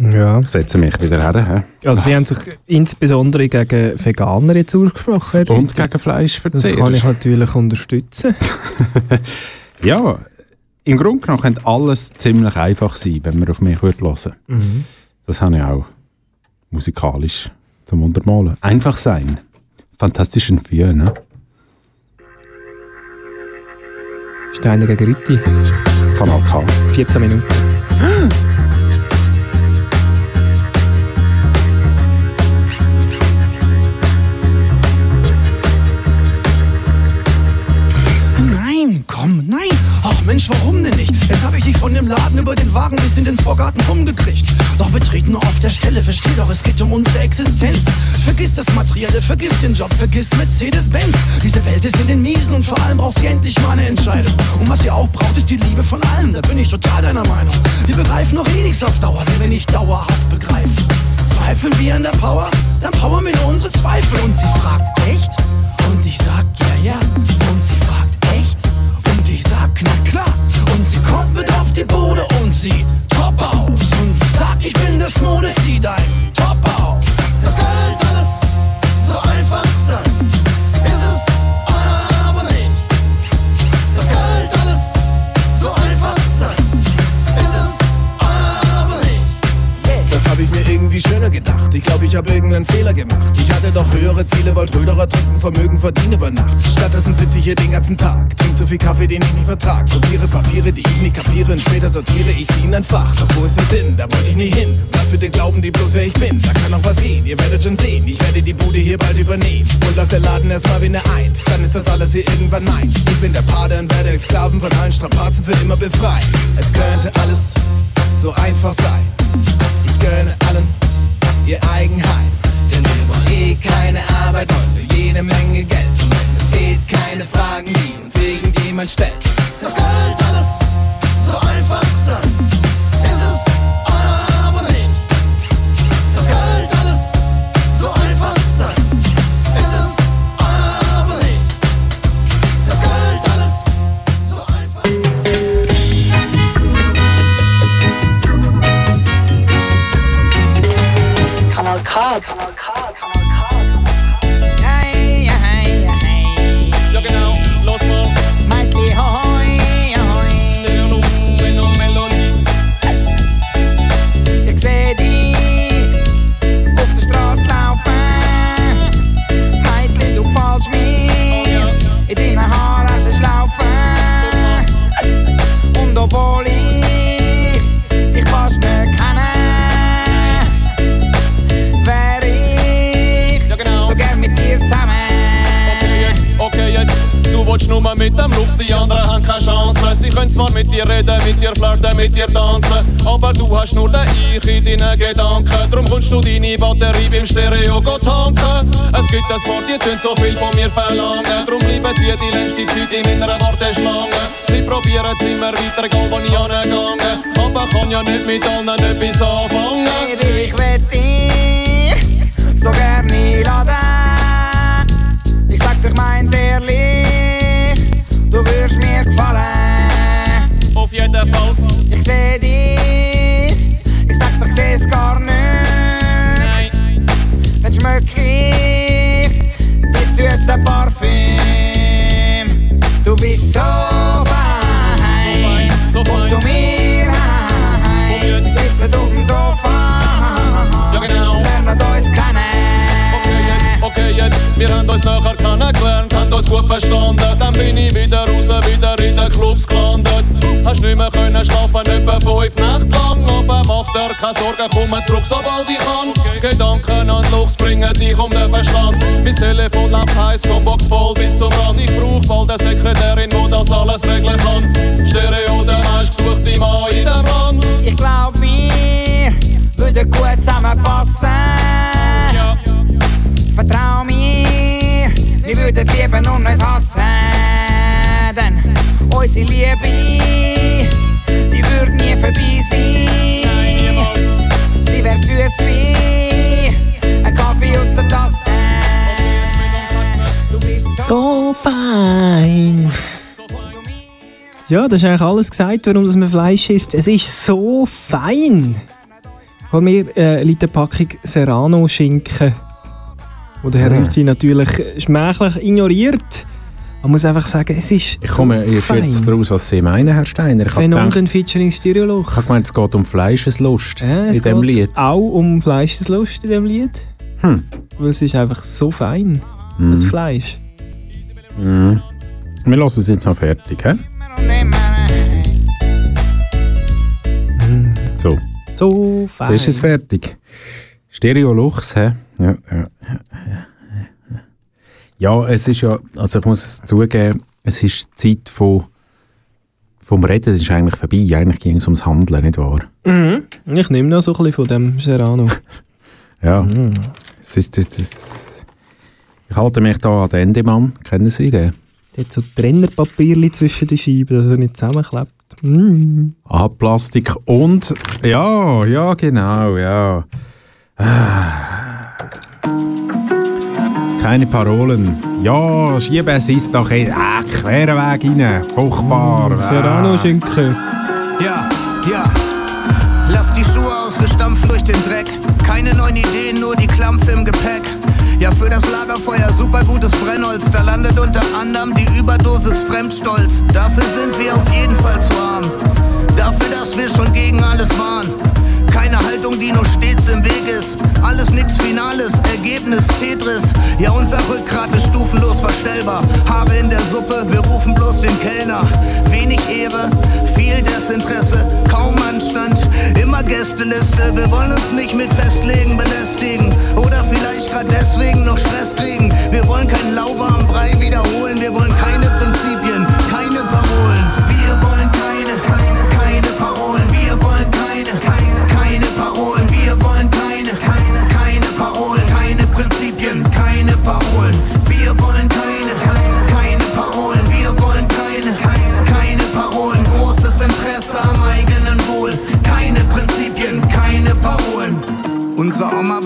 Ja. Ich setze mich wieder her. hä? Also Sie haben sich insbesondere gegen Veganer jetzt ausgesprochen. Herr Und gegen Fleischverzehr. Das kann ich natürlich unterstützen. [LAUGHS] Ja, im Grunde genommen könnte alles ziemlich einfach sein, wenn man auf mich hören würde. Mhm. Das habe ich auch musikalisch zum Untermalen. Einfach sein. Fantastischen Vier, ne? Steiner gegen Ritti. Kanal K. 14 Minuten. [GASPS] Nein, komm, nein. Ach Mensch, warum denn nicht? Jetzt habe ich dich von dem Laden über den Wagen bis in den Vorgarten rumgekriegt. Doch wir treten nur auf der Stelle, versteh doch, es geht um unsere Existenz. Vergiss das Materielle, vergiss den Job, vergiss Mercedes-Benz. Diese Welt ist in den Miesen und vor allem braucht sie endlich mal eine Entscheidung. Und was ihr auch braucht, ist die Liebe von allen, da bin ich total deiner Meinung. Wir begreifen noch eh nichts auf Dauer, wenn wir nicht dauerhaft begreifen. Zweifeln wir an der Power? Dann powern wir nur unsere Zweifel. Und sie fragt, echt? Und ich sag, ja, ja. Und sie fragt, ich sag, na klar. Und sie kommt mit auf die Bude und sieht top aus. Und ich sag, ich bin das Mode, zieh dein gedacht. Ich glaube, ich habe irgendeinen Fehler gemacht. Ich hatte doch höhere Ziele, wollte Röderer trinken, Vermögen verdienen über Nacht. Stattdessen sitze ich hier den ganzen Tag, trink so viel Kaffee, den ich nicht vertrag. Kopiere Papiere, die ich nicht kapiere, und später sortiere ich sie in ein Fach. Doch wo ist der Sinn? Da wollte ich nie hin. Was bitte glauben die bloß, wer ich bin? Da kann noch was gehen, ihr werdet schon sehen. Ich werde die Bude hier bald übernehmen. Und läuft der Laden erstmal wie eine Eins. Dann ist das alles hier irgendwann meins. Ich bin der Pate und werde euch Sklaven von allen Strapazen für immer befreien. Es könnte alles so einfach sein. Ich gönne allen ihr Eigenheim. Denn wir wollen eh keine Arbeit, wollen für jede Menge Geld. Und wenn es geht, keine Fragen, die uns irgendjemand stellt. Das könnte alles so einfach sein. Kanal K. nur mit dem Lux, die anderen haben keine Chance. Sie können zwar mit dir reden, mit dir flirten, mit dir tanzen, aber du hast nur den Ich in deinen Gedanken. Drum kommst du deine Batterie beim Stereo tanken. Es gibt ein paar, die tun so viel von mir verlangen. Drum bleiben die die längste Zeit in meiner Warteschlange. Sie probieren es immer weiter, egal wo ich angegangen. Aber kann ja nicht mit allen etwas anfangen. Baby, ich will dich so gern einladen. Ich sag dir meins ehrlich, gefallen. Auf jeden Fall. Ich seh dich, ich sag dir, ich seh's gar nicht. Nein. Dann schmück ich bis süße Parfüm. Du bist so fein, so komm fein. zu mir heim. Wir sitzen auf dem Sofa, Ja genau. lernen uns kennen. Jetzt, wir haben uns nachher kennengelernt, haben uns gut verstanden. Dann bin ich wieder raus, wieder in den Clubs gelandet. Hast nicht mehr können schlafen, etwa fünf Nächte lang. Aber mach dir keine Sorgen, komm zurück, sobald ich kann. Gedanken an Luchs bringen dich um den Verstand. Mein Telefon läuft heiß, vom Box voll bis zum Rand. Ich unsere Liebe, die würde nie vorbei sein. Sie wär süß wie ein Kaffee aus der Tasse. Du bist So fein. Ja, das ist eigentlich alles gesagt, warum das man Fleisch isst. Es ist so fein. Vor mir äh, liegt eine Packung Serrano-Schinken, wo der Herr. Rüthi natürlich schmächlich ignoriert. Man muss einfach sagen, es ist Ich komme so jetzt fein. daraus, was Sie meinen, Herr Steiner. Ich habe gedacht, Phänomen featuring Stereolux. ich habe gemeint, es geht um Fleischeslust Ja, in diesem Lied. auch um Fleischeslust in diesem Lied. Hm. Weil es ist einfach so fein, Mhm. das Fleisch. Mhm. Wir lassen es jetzt noch fertig, hä? So. So fein. Jetzt ist es fertig. Stereo Lux, hä? Ja, ja, ja, ja. Ja, es ist ja, also ich muss zugeben, es ist die Zeit von, vom Reden, das ist eigentlich vorbei. Eigentlich ging es ums Handeln, nicht wahr? Mhm. Ich nehme noch so ein bisschen von dem Serrano. [LAUGHS] Ja. Es ist, es ist, ich halte mich da an den Endemann. Kennen Sie den? Der hat so Trennerpapierli zwischen den Scheiben, dass er nicht zusammenklebt. Mm. Ah, Plastik und. Ja, ja, genau, ja. Ah. Keine Parolen. Ja, schieben Sie es doch in ah, queren Weg rein. Furchtbar. Ah. Serrano-Schinken. Ja, ja. Lass die Schuhe aus, wir stampfen durch den Dreck. Keine neuen Ideen, nur die Klampfe im Gepäck. Ja, für das Lagerfeuer super gutes Brennholz. Da landet unter anderem die Überdosis Fremdstolz. Dafür sind wir auf jeden Fall zu arm. Dafür, dass wir schon gegen alles waren. Keine Haltung, die nur stets im Weg ist. Alles nix Finales, Ergebnis Tetris. Ja, unser Rückgrat ist stufenlos verstellbar. Haare in der Suppe, wir rufen bloß den Kellner. Wenig Ehre, viel Desinteresse, kaum Anstand. Immer Gästeliste, wir wollen uns nicht mit Festlegen belästigen. Oder vielleicht grad deswegen noch Stress kriegen. Wir wollen keinen lauwarmen Brei wiederholen. Wir wollen keine Prinzipien,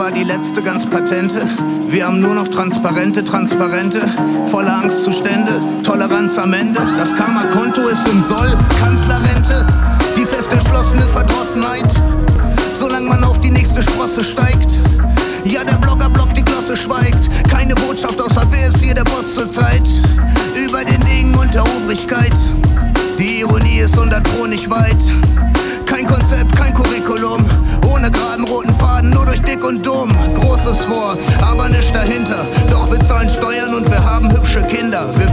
war die letzte ganz patente. Wir haben nur noch transparente Transparente. Voller Angstzustände, Toleranz am Ende. Das Karma-Konto ist im Soll, Kanzlerrente. Die fest entschlossene Verdrossenheit. Solange man auf die nächste Sprosse steigt. Ja, der Blogger blockt, die Glosse schweigt. Keine Botschaft außer wer ist hier der Boss zur Zeit. Über den Dingen und der Obrigkeit. Die Ironie ist 100 Pro nicht weit. Kein Konzept, und dumm. Großes vor, aber nicht dahinter. Doch wir zahlen Steuern und wir haben hübsche Kinder. Wir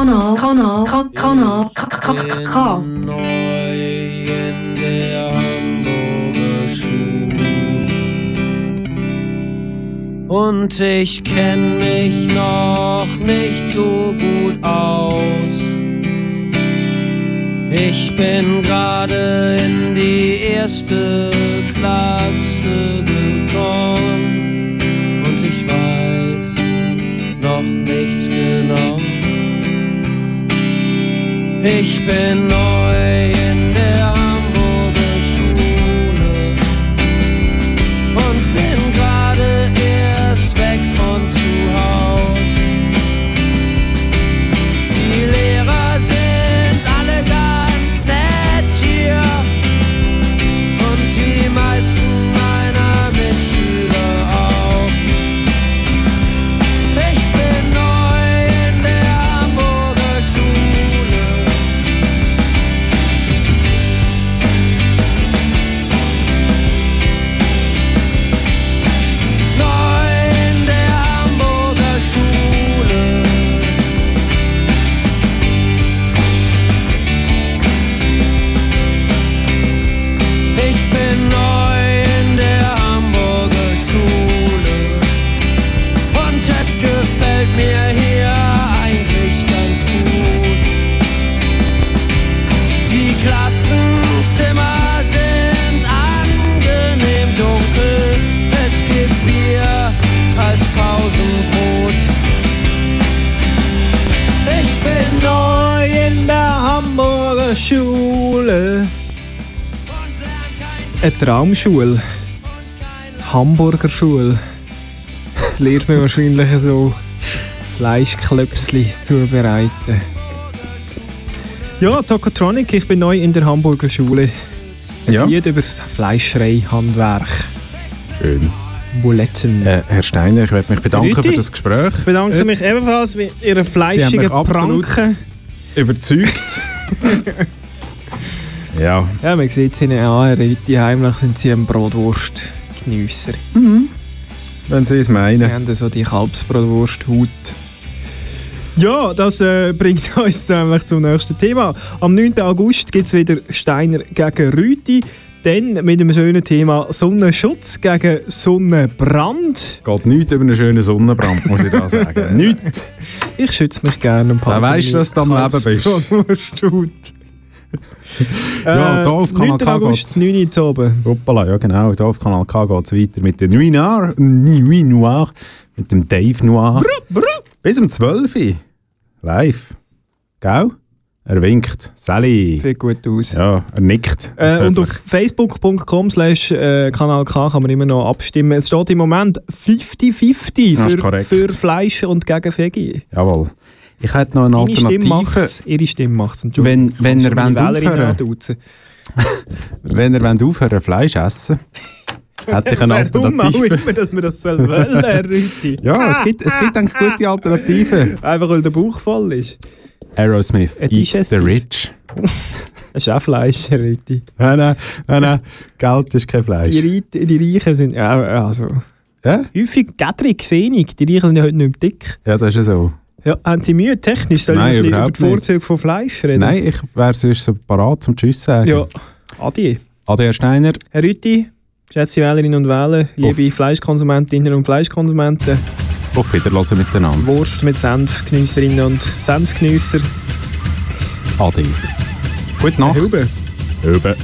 Kanal, Kanal, Ka- Kanal, Ka- Ka- Ka- K. Und ich kenn mich noch nicht so gut aus. Ich bin gerade in die erste Klasse gekommen und ich weiß noch nichts genau. Ich bin neu Eine Traumschule. Hamburger Schule. [LAUGHS] Lernt man wahrscheinlich so Fleischklöpsli zubereiten. Ja, Tokotronic, ich bin neu in der Hamburger Schule. Ein Ja. Lied über das Fleischereihandwerk. Schön. Buletten. Äh, Herr Steiner, ich möchte mich bedanken Rüti, für das Gespräch. Ich bedanke Äh, mich ebenfalls mit Ihrer Sie haben fleischigen mich absolut Pranken. überzeugt. [LAUGHS] ja. Ja, man sieht es ihnen an, Rüti, heimlich sind sie ein Brotwurstgeniesser. Wenn Sie es Sie meinen. haben so die Kalbsbrotwursthaut. Ja, das äh, bringt [LAUGHS] uns nämlich zum nächsten Thema. Am 9. August gibt es wieder Steiner gegen Rüti. Dann mit einem schönen Thema Sonnenschutz gegen Sonnenbrand. Geht nichts über einen schönen Sonnenbrand, muss ich da sagen. [LAUGHS] nichts. Ich schütze mich gerne ein paar Da weisst du, dass du am Leben bist. Ja, Äh, da auf Kanal 9. K August, geht's. 9 Uhr oben. Hoppala, ja genau. Hier auf Kanal K geht es weiter mit der Nuit Noir. Nuit Noir. Mit dem Dave Noir. Bis um 12 Uhr. Live. Gell? Er winkt. Sally. Sieht gut aus. Ja, er nickt. Äh, und auf facebook.com slash äh, Kanal K kann man immer noch abstimmen. Es steht im Moment 50-50 Das ist für, für Fleisch und gegen Veggie. Jawohl. Ich hätte noch eine Deine Stimme Alternative. macht's, ihre Stimme macht es. Wenn, [LAUGHS] wenn er wollt aufhören wenn wollt aufhören Fleisch essen [LAUGHS] hätte ich eine Warum Alternative. immer, dass man das wollen, Herr Rüti? [LAUGHS] Ja, es gibt, es gibt eigentlich gute Alternativen. Einfach weil der Bauch voll ist. Aerosmith, Ein Eat the. Rich. Das ist auch Fleisch, Herr Rüti. Nein, nein, nein, nein. Geld ist kein Fleisch. Die, Reit- die Reichen sind... Ja, also... Ja? Häufig Gädrig, sehnig. Die Reichen sind ja heute nicht mehr dick. Ja, das ist ja so. Ja, haben Sie Mühe technisch? Soll Nein, ich über die Vorzüge von Fleisch reden? Nein, ich wäre sonst so parat zum Tschüss sagen. Ja, Adi. Adi Herr Steiner. Herr Rüti, geschätzte Wählerinnen und Wähler, liebe Fleischkonsumentinnen und Fleischkonsumenten, Auf Wiederhören miteinander. Wurst mit Senfgeniesserinnen und Senfgeniesser. Adi. Gute Nacht. Hübe. Hübe.